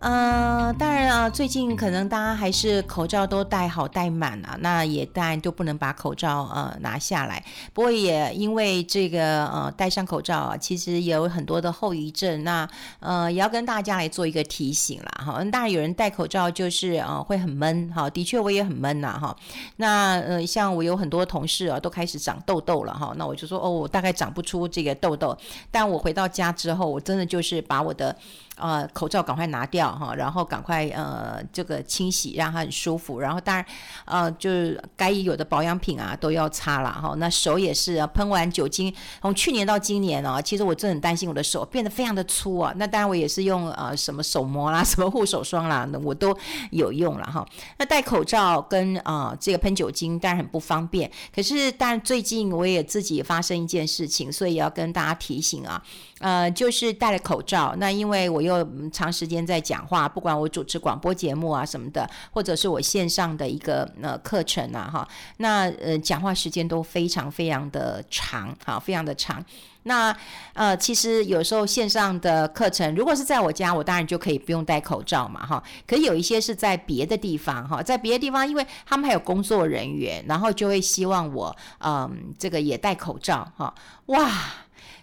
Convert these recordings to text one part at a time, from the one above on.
呃，当然啊，最近可能大家还是口罩都戴好戴满啊，那也当然都不能把口罩呃拿下来。不过也因为这个呃戴上口罩啊，其实也有很多的后遗症，那呃也要跟大家来做一个提醒啦哈。当然有人戴口罩就是呃会很闷哈，的确我也很闷呐哈。那呃像我有很多同事啊都开始长痘痘了哈，那我就说哦，我大概长不出这个痘痘，但我回到家之后，我真的就是把我的。呃，口罩赶快拿掉哈，然后赶快呃这个清洗，让它很舒服。然后当然呃就是该有的保养品啊都要擦了哈。那手也是啊，喷完酒精，从去年到今年啊，其实我真的很担心我的手变得非常的粗啊。那当然我也是用呃什么手膜啦，什么护手霜啦，那我都有用了哈。那戴口罩跟啊、这个喷酒精当然很不方便。可是但最近我也自己发生一件事情，所以要跟大家提醒啊。呃，就是戴了口罩，那因为我用又长时间在讲话，不管我主持广播节目啊什么的，或者是我线上的一个呃课程啊哈，那呃讲话时间都非常非常的长，哈，非常的长。那呃，其实有时候线上的课程，如果是在我家，我当然就可以不用戴口罩嘛哈。可有一些是在别的地方哈，在别的地方，因为他们还有工作人员，然后就会希望我嗯、这个也戴口罩哈，哇。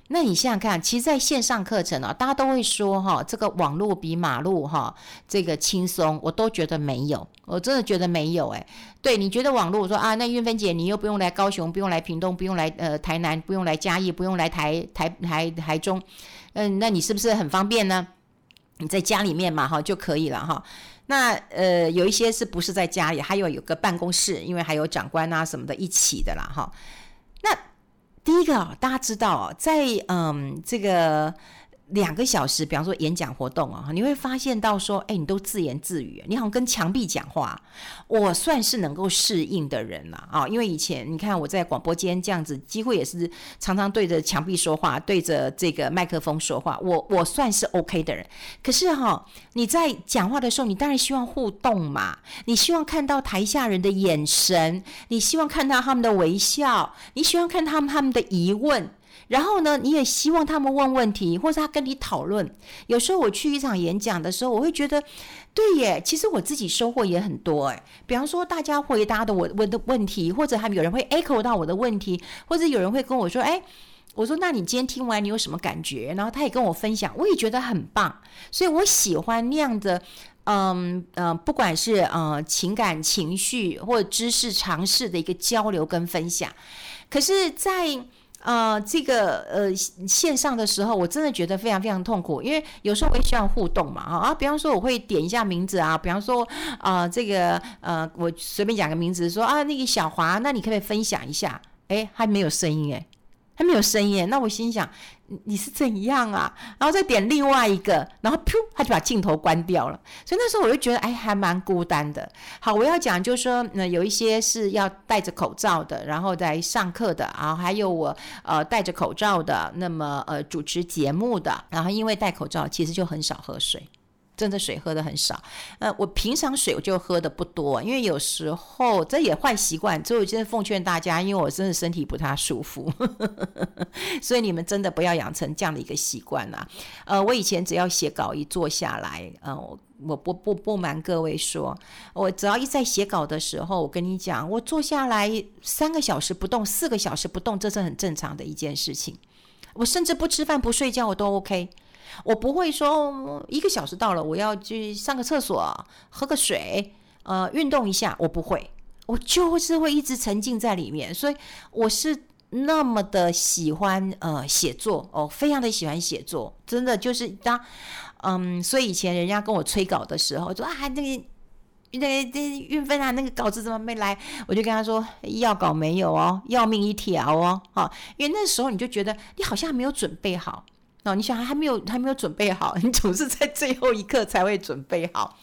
那你想想看，其实在线上课程啊，大家都会说哈，这个网络比马路哈这个轻松，我都觉得没有，我真的觉得没有诶。对，你觉得网络，我说啊，那韵芬姐你又不用来高雄，不用来屏东，不用来呃台南，不用来嘉义，不用来台台台台中，嗯，那你是不是很方便呢？你在家里面嘛哈就可以了哈。那呃有一些是不是在家里，还有有个办公室，因为还有长官啊什么的一起的啦哈。那第一个，大家知道，在嗯这个。两个小时，比方说演讲活动啊，你会发现到说，哎，你都自言自语，你好像跟墙壁讲话。我算是能够适应的人了啊，因为以前你看我在广播间这样子，几乎也是常常对着墙壁说话，对着这个麦克风说话，我我算是 OK 的人。可是哈，你在讲话的时候，你当然希望互动嘛，你希望看到台下人的眼神，你希望看到他们的微笑，你希望看他们他们的疑问。然后呢，你也希望他们问问题，或者他跟你讨论。有时候我去一场演讲的时候，我会觉得，对耶，其实我自己收获也很多诶。比方说，大家回答的我问的问题，或者还有人会 echo 到我的问题，或者有人会跟我说，哎，我说那你今天听完你有什么感觉？然后他也跟我分享，我也觉得很棒。所以我喜欢那样的，嗯嗯、呃，不管是呃情感情绪或知识常识的一个交流跟分享。可是，在呃，这个呃线上的时候，我真的觉得非常非常痛苦，因为有时候我也需要互动嘛，啊，比方说我会点一下名字啊，比方说啊、这个呃，我随便讲个名字，说啊，那个小华，那你可不可以分享一下？诶，还没有声音诶。还没有声音，那我心想，你是怎样啊？然后再点另外一个，然后噗，他就把镜头关掉了。所以那时候我就觉得，哎，还蛮孤单的。好，我要讲就是说，那有一些是要戴着口罩的，然后在上课的啊，还有我呃戴着口罩的，那么呃主持节目的，然后因为戴口罩，其实就很少喝水。真的水喝的很少，呃，我平常水我就喝的不多，因为有时候这也坏习惯，所以我真的奉劝大家，因为我真的身体不太舒服，所以你们真的不要养成这样的一个习惯啦。呃，我以前只要写稿一坐下来，呃，我我不不不瞒各位说，我只要一在写稿的时候，我跟你讲，我坐下来三个小时不动，四个小时不动，这是很正常的一件事情。我甚至不吃饭不睡觉我都 OK。我不会说一个小时到了，我要去上个厕所、喝个水、呃，运动一下。我不会，我就是会一直沉浸在里面。所以我是那么的喜欢呃写作哦，非常的喜欢写作，真的就是当嗯，所以以前人家跟我催稿的时候，说啊那个那个这韵芬啊，那个稿子怎么没来？我就跟他说要稿没有哦，要命一条哦，哈，因为那时候你就觉得你好像还没有准备好。哦，你想还没有还没有准备好，你总是在最后一刻才会准备好。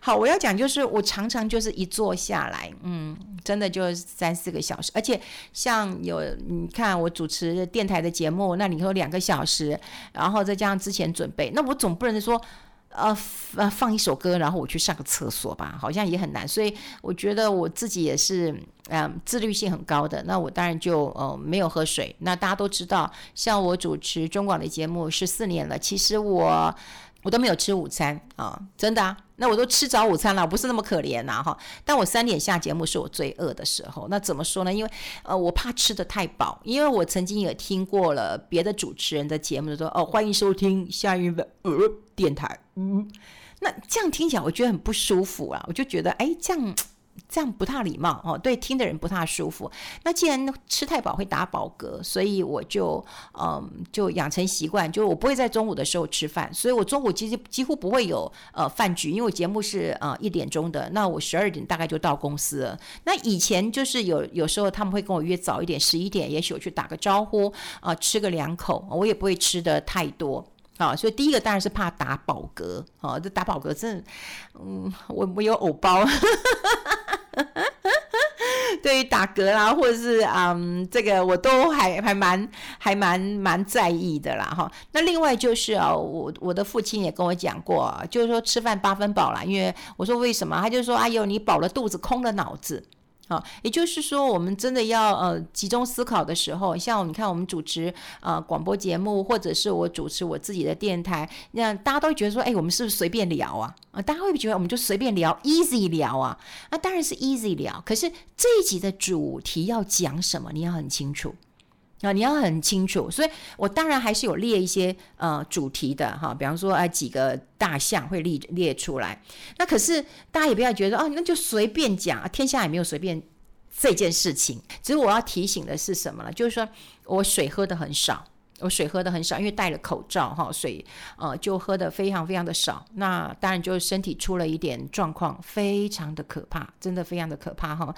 好，我要讲就是我常常就是一坐下来，嗯，真的就三四个小时，而且像有你看我主持电台的节目，那你说两个小时，然后再加上之前准备，那我总不能说呃呃放一首歌，然后我去上个厕所吧，好像也很难。所以我觉得我自己也是嗯、自律性很高的。那我当然就呃没有喝水。那大家都知道，像我主持中广的节目十四年了，其实我。我都没有吃午餐啊，真的啊，那我都吃早午餐了，不是那么可怜呐哈。但我三点下节目是我最饿的时候，那怎么说呢？因为呃，我怕吃的太饱，因为我曾经也听过了别的主持人的节目，说哦，欢迎收听夏云的呃电台，嗯，那这样听起来我觉得很不舒服啊，我就觉得哎，这样。这样不太礼貌哦，对听的人不太舒服。那既然吃太饱会打饱嗝，所以我就嗯就养成习惯，就我不会在中午的时候吃饭，所以我中午其实几乎不会有呃饭局，因为我节目是呃一点钟的，那我十二点大概就到公司了。那以前就是有有时候他们会跟我约早一点，十一点，也许我去打个招呼啊、吃个两口，我也不会吃的太多。啊，所以第一个当然是怕打饱嗝，啊，这打饱嗝真的，嗯，我我有偶包，对于打嗝啦，或者是嗯，这个我都还还蛮还蛮蛮在意的啦，哈。那另外就是啊，我我的父亲也跟我讲过，就是说吃饭八分饱啦，因为我说为什么，他就说哎呦，你饱了肚子，空了脑子。啊，也就是说，我们真的要呃集中思考的时候，像你看我们主持呃广播节目，或者是我主持我自己的电台，那大家都觉得说，哎，我们是不是随便聊啊？啊，大家会不会觉得我们就随便聊，easy 聊啊？那当然是 easy 聊，可是这一集的主题要讲什么，你要很清楚。啊，你要很清楚，所以我当然还是有列一些呃主题的哈，比方说啊几个大项会列列出来。那可是大家也不要觉得哦，那就随便讲，天下也没有随便这件事情。只是我要提醒的是什么呢？就是说我水喝的很少。我水喝的很少，因为戴了口罩哈，水呃就喝的非常非常的少。那当然就身体出了一点状况，非常的可怕，真的非常的可怕哈。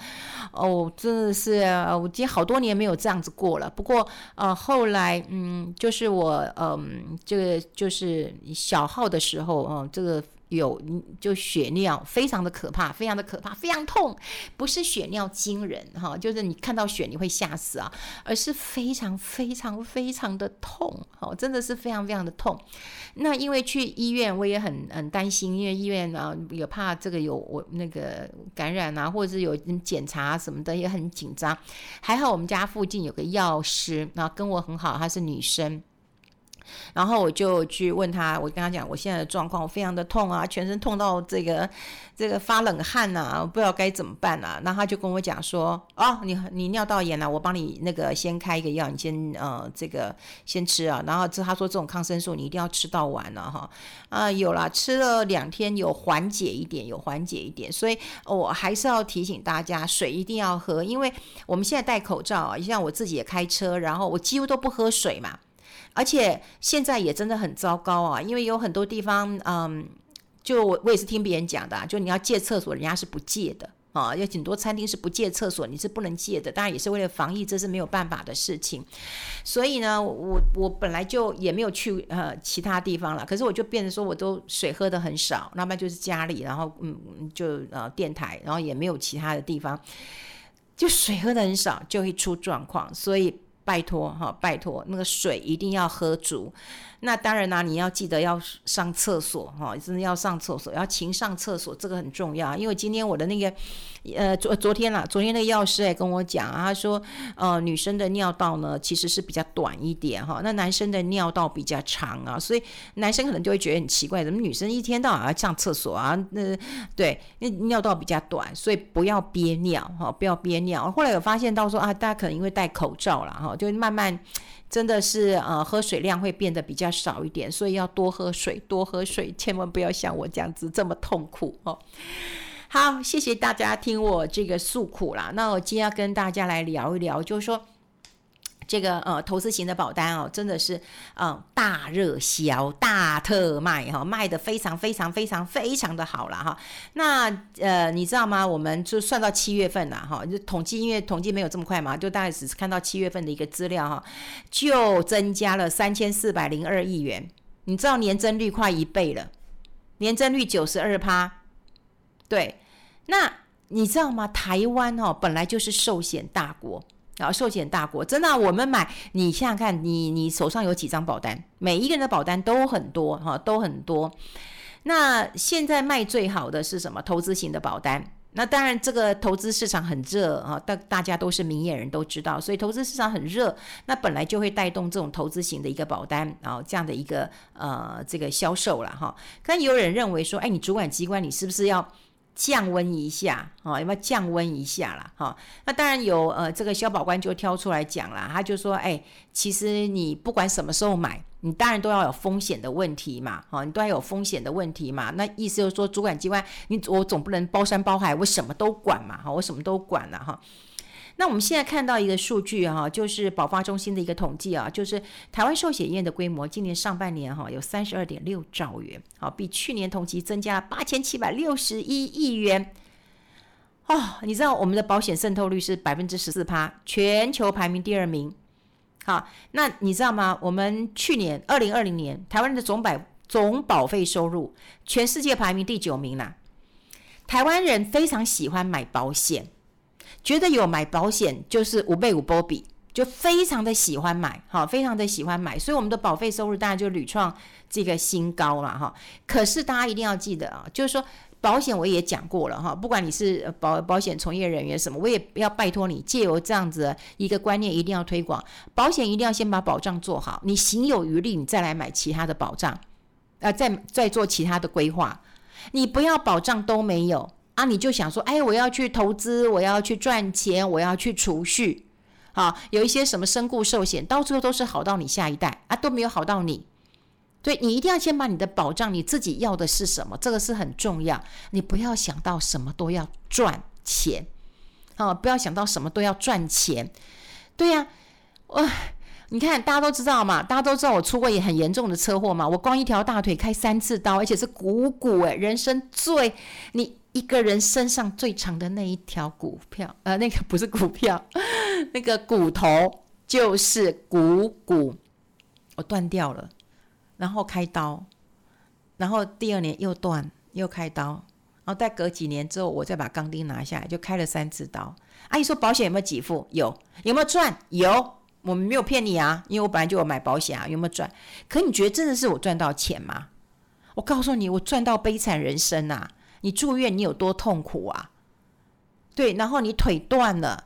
哦，真的是我已经好多年没有这样子过了。不过呃后来嗯，就是我嗯这个就是小号的时候嗯这个。有就血尿非常的可怕，非常的可怕，非常痛，不是血尿惊人哈，就是你看到血你会吓死啊，而是非常非常非常的痛，哦，真的是非常非常的痛。那因为去医院我也很很担心，因为医院啊也怕这个有我那个感染啊，或者是有检查什么的也很紧张。还好我们家附近有个药师，啊跟我很好，她是女生。然后我就去问他，我跟他讲我现在的状况，我非常的痛啊，全身痛到这个这个发冷汗呐，不知道该怎么办啊。那他就跟我讲说，哦，你你尿道炎了，我帮你那个先开一个药，你先呃这个先吃啊。然后这他说这种抗生素你一定要吃到完了哈。啊，有了，吃了两天有缓解一点，有缓解一点。所以我还是要提醒大家，水一定要喝，因为我们现在戴口罩啊，像我自己也开车，然后我几乎都不喝水嘛。而且现在也真的很糟糕啊，因为有很多地方，嗯，就我我也是听别人讲的，就你要借厕所，人家是不借的啊，有很多餐厅是不借厕所，你是不能借的。当然也是为了防疫，这是没有办法的事情。所以呢，我我本来就也没有去呃其他地方了，可是我就变成说我都水喝的很少，那么就是家里，然后嗯就呃电台，然后也没有其他的地方，就水喝的很少就会出状况，所以。拜托哈，拜托，那个水一定要喝足。那当然啦、你要记得要上厕所哈，真的要上厕所，要勤上厕所，这个很重要。因为今天我的那个，呃，昨昨天啦，昨天那个药师也跟我讲，他说，呃，女生的尿道呢其实是比较短一点哈，那男生的尿道比较长啊，所以男生可能就会觉得很奇怪，怎么女生一天到晚要上厕所啊？那对，那尿道比较短，所以不要憋尿哈，不要憋尿。后来有发现到说啊，大家可能因为戴口罩了哈，就慢慢。真的是呃，喝水量会变得比较少一点，所以要多喝水，多喝水，千万不要像我这样子这么痛苦哦。好，谢谢大家听我这个诉苦啦。那我今天要跟大家来聊一聊，就是说。这个呃投资型的保单哦，真的是嗯大热销、大特卖哈，卖得非常非常非常非常的好了哈。那呃你知道吗？我们就算到七月份了哈，就统计，因为统计没有这么快嘛，就大概只是看到七月份的一个资料哈，就增加了三千四百零二亿元。你知道年增率快一倍了，年增率九十二趴。对，那你知道吗？台湾哦本来就是寿险大国。然后寿险大国，真的、我们买，你想想看，你你手上有几张保单？每一个人的保单都很多哈，都很多。那现在卖最好的是什么？投资型的保单。那当然，这个投资市场很热啊，大大家都是明眼人都知道，所以投资市场很热，那本来就会带动这种投资型的一个保单啊，这样的一个呃这个销售了哈。可有人认为说，哎，你主管机关你是不是要降温一下啊？有没有降温一下啦？哈，那当然有，呃，这个消保官就挑出来讲啦，他就说，哎，其实你不管什么时候买。你当然都要有风险的问题嘛，哈，你都要有风险的问题嘛。那意思就是说，主管机关，你我总不能包山包海，我什么都管嘛，哈，我什么都管了哈。那我们现在看到一个数据哈，就是保发中心的一个统计啊，就是台湾寿险业的规模，今年上半年哈有三十二点六兆元，好，比去年同期增加八千七百六十一亿元。哦，你知道我们的保险渗透率是百分之十四趴，全球排名第二名。好，那你知道吗？我们去年二零二零年台湾的总百总保费收入，全世界排名第九名啦。台湾人非常喜欢买保险，觉得有买保险就是五倍五波比，就非常的喜欢买，哈，非常的喜欢买，所以我们的保费收入当然就屡创这个新高了哈。可是大家一定要记得啊，就是说。保险我也讲过了哈，不管你是保保险从业人员什么，我也要拜托你借由这样子一个观念，一定要推广保险，一定要先把保障做好，你行有余力，你再来买其他的保障，呃，再再做其他的规划。你不要保障都没有啊，你就想说，哎，我要去投资，我要去赚钱，我要去储蓄，好，有一些什么身故寿险，到最后都是好到你下一代啊，都没有好到你。对，你一定要先把你的保障，你自己要的是什么，这个是很重要。你不要想到什么都要赚钱，啊，不要想到什么都要赚钱。对呀，我你看，大家都知道嘛，大家都知道我出过也很严重的车祸嘛，我光一条大腿开三次刀，而且是股骨诶，人生最你一个人身上最长的那一条股票，呃，那个不是股票，那个骨头就是股骨，我断掉了。然后开刀，然后第二年又断，又开刀，然后再隔几年之后，我再把钢钉拿下来，就开了三次刀。阿姨说保险有没有给付？有。有没有赚？有。我们没有骗你啊，因为我本来就有买保险啊。有没有赚？可你觉得真的是我赚到钱吗？我告诉你，我赚到悲惨人生啊！你住院你有多痛苦啊？对，然后你腿断了。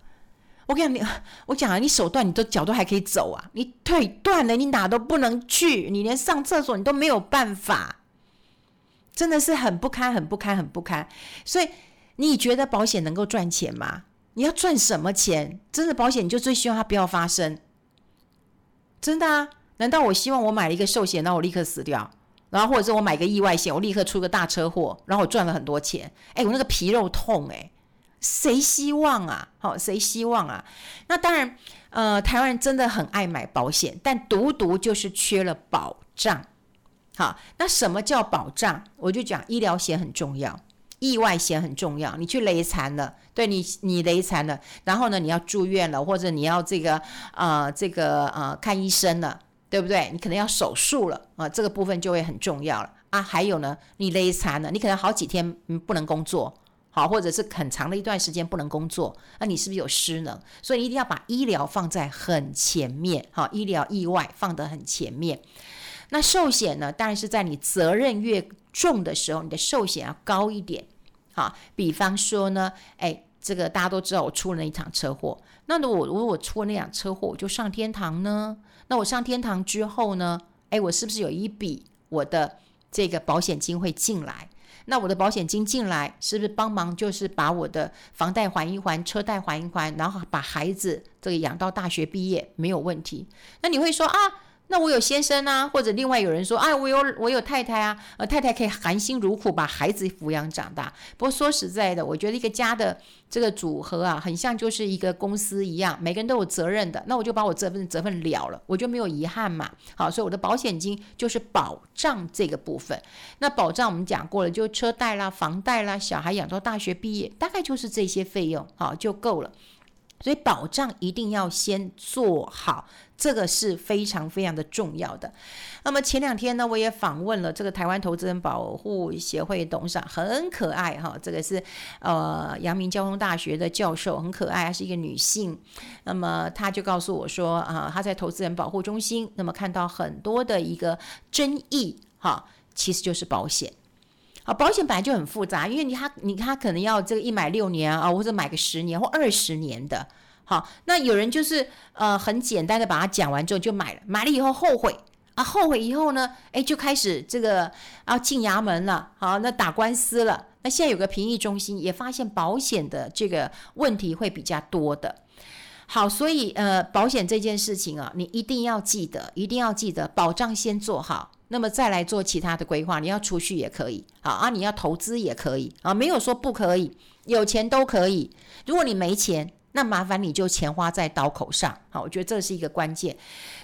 我跟你讲，我讲啊，你手断，你的脚都还可以走啊。你腿断了，你哪都不能去，你连上厕所你都没有办法，真的是很不堪，很不堪，很不堪。所以你觉得保险能够赚钱吗？你要赚什么钱？真的保险你就最希望它不要发生，真的啊？难道我希望我买了一个寿险，那我立刻死掉，然后或者是我买个意外险，我立刻出个大车祸，然后我赚了很多钱？哎，我那个皮肉痛哎。谁希望啊？好，谁希望啊？那当然，呃，台湾人真的很爱买保险，但独独就是缺了保障。好，那什么叫保障？我就讲医疗险很重要，意外险很重要。你去雷残了，对你，你雷残了，然后呢，你要住院了，或者你要这个啊、呃，这个啊、呃，看医生了，对不对？你可能要手术了啊、这个部分就会很重要了啊。还有呢，你雷残了，你可能好几天不能工作。好，或者是很长的一段时间不能工作，那你是不是有失能？所以一定要把医疗放在很前面，好，医疗意外放得很前面。那寿险呢？当然是在你责任越重的时候，你的寿险要高一点。好，比方说呢，诶，这个大家都知道，我出了那一场车祸，那如果我我出了那场车祸，我就上天堂呢？那我上天堂之后呢？哎，我是不是有一笔我的这个保险金会进来？那我的保险金进来，是不是帮忙就是把我的房贷还一还，车贷还一还，然后把孩子这个养到大学毕业没有问题？那你会说啊？那我有先生啊，或者另外有人说，哎，我有我有太太啊，呃，太太可以含辛茹苦把孩子抚养长大。不过说实在的，我觉得一个家的这个组合啊，很像就是一个公司一样，每个人都有责任的。那我就把我这份责任了了，我就没有遗憾嘛。好，所以我的保险金就是保障这个部分。那保障我们讲过了，就车贷啦、房贷啦、小孩养到大学毕业，大概就是这些费用，好就够了。所以保障一定要先做好，这个是非常非常的重要的。那么前两天呢，我也访问了这个台湾投资人保护协会董事长，很可爱哈，这个是呃阳明交通大学的教授，很可爱，还是一个女性。那么她就告诉我说啊，她在投资人保护中心，那么看到很多的一个争议哈，其实就是保险。啊，保险本来就很复杂，因为你他你他可能要这个一买六年啊，或者买个十年或二十年的。好，那有人就是呃很简单的把它讲完之后就买了，买了以后后悔啊，后悔以后呢，哎就开始这个啊进衙门了，好，那打官司了。那现在有个评议中心也发现保险的这个问题会比较多的。好，所以呃保险这件事情啊，你一定要记得，一定要记得保障先做好，那么再来做其他的规划。你要储蓄也可以，好啊，你要投资也可以啊，没有说不可以，有钱都可以。如果你没钱，那麻烦你就钱花在刀口上，好，我觉得这是一个关键。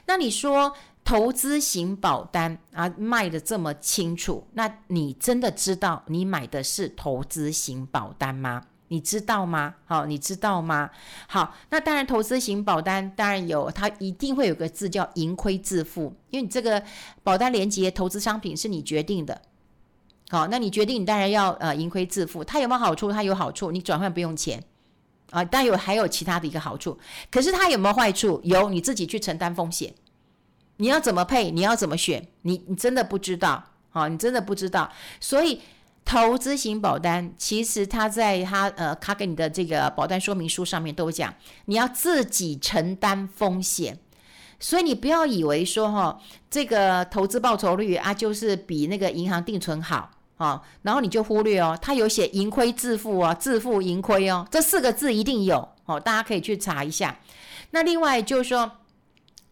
那你说投资型保单啊卖的这么清楚，那你真的知道你买的是投资型保单吗？你知道吗？好，你知道吗？好，那当然投资型保单当然有，它一定会有个字叫盈亏自负，因为你这个保单连接投资商品是你决定的。好，那你决定你当然要呃盈亏自负，它有没有好处？它有好处，你转换不用钱。啊，但有还有其他的一个好处，可是它有没有坏处？有，你自己去承担风险。你要怎么配？你要怎么选？你你真的不知道，好，你真的不知道。所以投资型保单其实它在它呃，他给你的这个保单说明书上面都讲，你要自己承担风险。所以你不要以为说哈，这个投资报酬率啊，就是比那个银行定存好。啊，然后你就忽略哦，他有写盈亏自负啊，自负盈亏哦，这四个字一定有哦，大家可以去查一下。那另外就是说，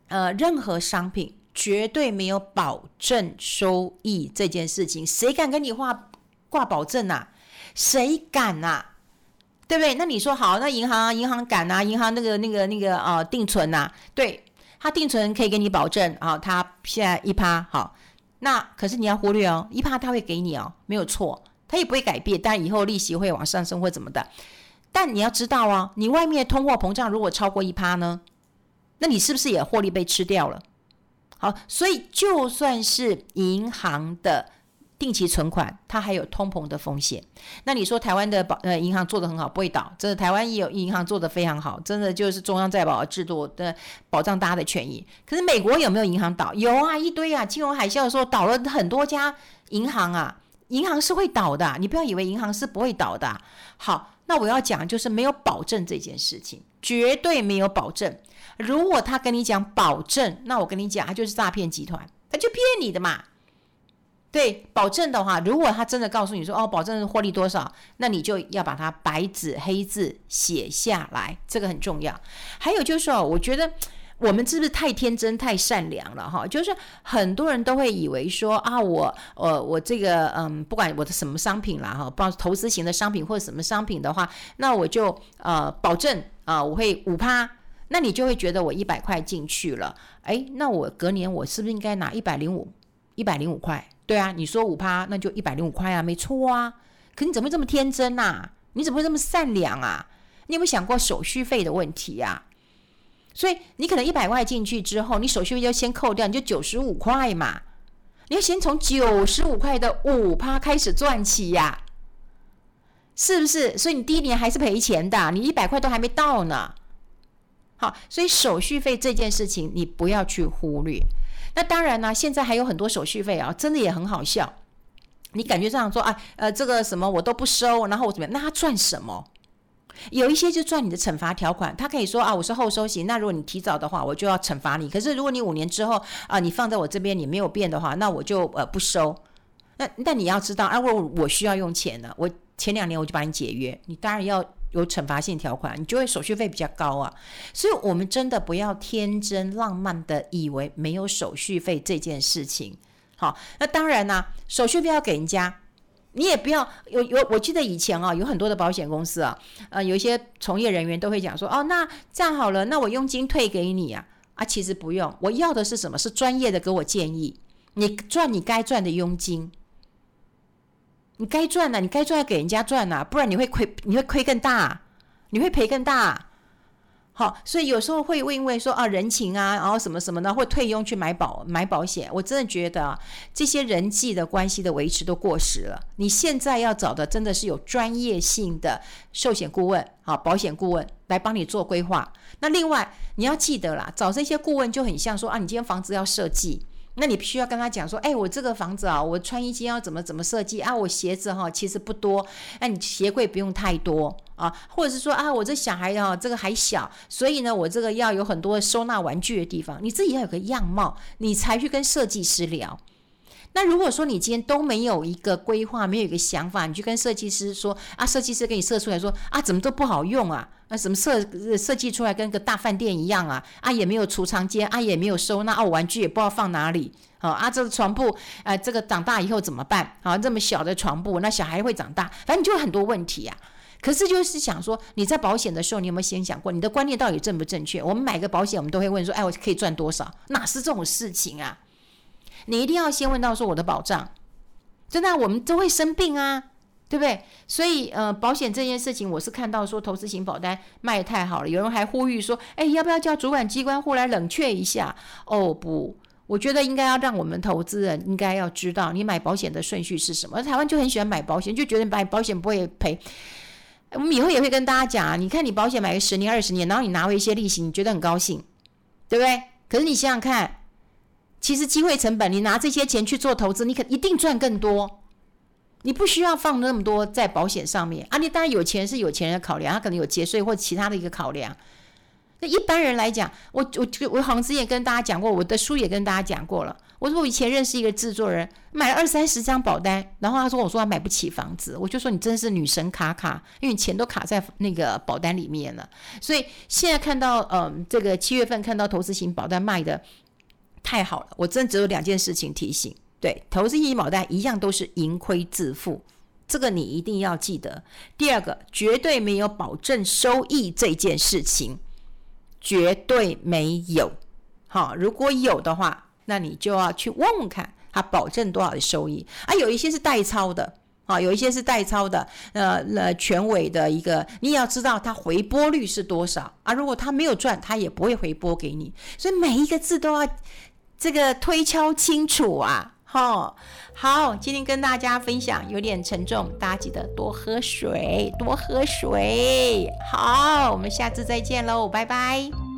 呃，任何商品绝对没有保证收益这件事情，谁敢跟你画挂保证啊？谁敢啊？对不对？那你说好，那银行银行敢啊？银行那个那个那个啊，定存啊，对，他定存可以给你保证啊，他现在一趴好。那可是你要忽略哦，一趴他会给你哦，没有错，他也不会改变，但以后利息会往上升或怎么的。但你要知道哦，你外面通货膨胀如果超过一趴呢，那你是不是也获利被吃掉了？好，所以就算是银行的。定期存款，它还有通膨的风险。那你说台湾的保呃银行做得很好，不会倒。真的，台湾也有银行做得非常好，真的就是中央再保制度的保障大家的权益。可是美国有没有银行倒？有啊，一堆啊。金融海啸的时候倒了很多家银行啊，银行是会倒的。你不要以为银行是不会倒的。好，那我要讲就是没有保证这件事情，绝对没有保证。如果他跟你讲保证，那我跟你讲，他就是诈骗集团，他就骗你的嘛。对，保证的话，如果他真的告诉你说哦，保证获利多少，那你就要把它白纸黑字写下来，这个很重要。还有就是哦，我觉得我们是不是太天真、太善良了哈？就是很多人都会以为说啊，我呃我这个嗯，不管我的什么商品啦哈，不管投资型的商品或者什么商品的话，那我就呃保证啊、呃，我会五趴，那你就会觉得我一百块进去了，哎，那我隔年我是不是应该拿一百零五一百零五块？对啊，你说五趴，那就一百零五块啊，没错啊。可你怎么会这么天真呐、你怎么会这么善良啊？你有没有想过手续费的问题呀、啊？所以你可能一百块进去之后，你手续费就先扣掉，你就九十五块嘛。你要先从九十五块的五趴开始赚起呀、是不是？所以你第一年还是赔钱的，你一百块都还没到呢。好，所以手续费这件事情你不要去忽略。那当然呢，现在还有很多手续费啊，真的也很好笑。你感觉这样说啊，呃，这个什么我都不收，然后我怎么样？那他赚什么？有一些就赚你的惩罚条款，他可以说啊，我是后收型，那如果你提早的话，我就要惩罚你。可是如果你五年之后啊，你放在我这边你没有变的话，那我就呃不收。那那你要知道啊，我我需要用钱呢，我前两年我就把你解约，你当然要。有惩罚性条款，你就会手续费比较高啊，所以我们真的不要天真浪漫的以为没有手续费这件事情。好，那当然啦、手续费要给人家，你也不要有有。我记得以前啊，有很多的保险公司啊，呃，有一些从业人员都会讲说，哦，那这样好了，那我佣金退给你啊，啊，其实不用，我要的是什么？是专业的给我建议，你赚你该赚的佣金。你该赚的，你该赚要给人家赚呐，不然你会亏，你会亏更大，你会赔更大。好，所以有时候会因为说啊人情啊，然后什么什么的，会退佣去买保买保险。我真的觉得，这些人际的关系的维持都过时了。你现在要找的真的是有专业性的寿险顾问，好，保险顾问来帮你做规划。那另外你要记得啦，找这些顾问就很像说啊，你今天房子要设计。那你必须要跟他讲说，哎，我这个房子啊，我穿衣间要怎么怎么设计啊？我鞋子哈其实不多，那你鞋柜不用太多啊，或者是说啊，我这小孩啊这个还小，所以呢，我这个要有很多收纳玩具的地方，你自己要有个样貌，你才去跟设计师聊。那如果说你今天都没有一个规划，没有一个想法，你去跟设计师说啊，设计师给你设出来说啊，怎么都不好用啊？那什么设设计出来跟个大饭店一样啊？啊，也没有储藏间，啊，也没有收纳，啊，玩具也不知道放哪里。好啊，这个床铺，啊，这个长大以后怎么办？啊，这么小的床铺，那小孩会长大，反正就很多问题啊。可是就是想说，你在保险的时候，你有没有先想过，你的观念到底正不正确？我们买个保险，我们都会问说，哎，我可以赚多少？哪是这种事情啊？你一定要先问到说我的保障，真的，我们都会生病啊，对不对？所以呃，保险这件事情，我是看到说投资型保单卖得太好了，有人还呼吁说，哎，要不要叫主管机关户来冷却一下？哦不，我觉得应该要让我们投资人应该要知道，你买保险的顺序是什么。台湾就很喜欢买保险，就觉得买保险不会赔。我们以后也会跟大家讲啊，你看你保险买个十年二十年，然后你拿回一些利息，你觉得很高兴，对不对？可是你想想看。其实机会成本，你拿这些钱去做投资，你可一定赚更多。你不需要放那么多在保险上面啊！你当然有钱是有钱人的考量，他可能有节税或其他的一个考量。那一般人来讲，我我我好像之前跟大家讲过，我的书也跟大家讲过了。我说我以前认识一个制作人，买了二三十张保单，然后他说我说他买不起房子，我就说你真是女神卡卡，因为你钱都卡在那个保单里面了。所以现在看到嗯，这个七月份看到投资型保单卖的。太好了，我真只有两件事情提醒：对，投资型保单一样都是盈亏自负，这个你一定要记得。第二个，绝对没有保证收益这件事情，绝对没有。好，如果有的话，那你就要去问问看，他保证多少的收益啊？有一些是代操的，啊，有一些是代操的，呃呃，权威的一个，你也要知道它回拨率是多少啊？如果他没有赚，他也不会回拨给你，所以每一个字都要。这个推敲清楚啊，好，好，今天跟大家分享有点沉重，大家记得多喝水，多喝水。好，我们下次再见喽，拜拜。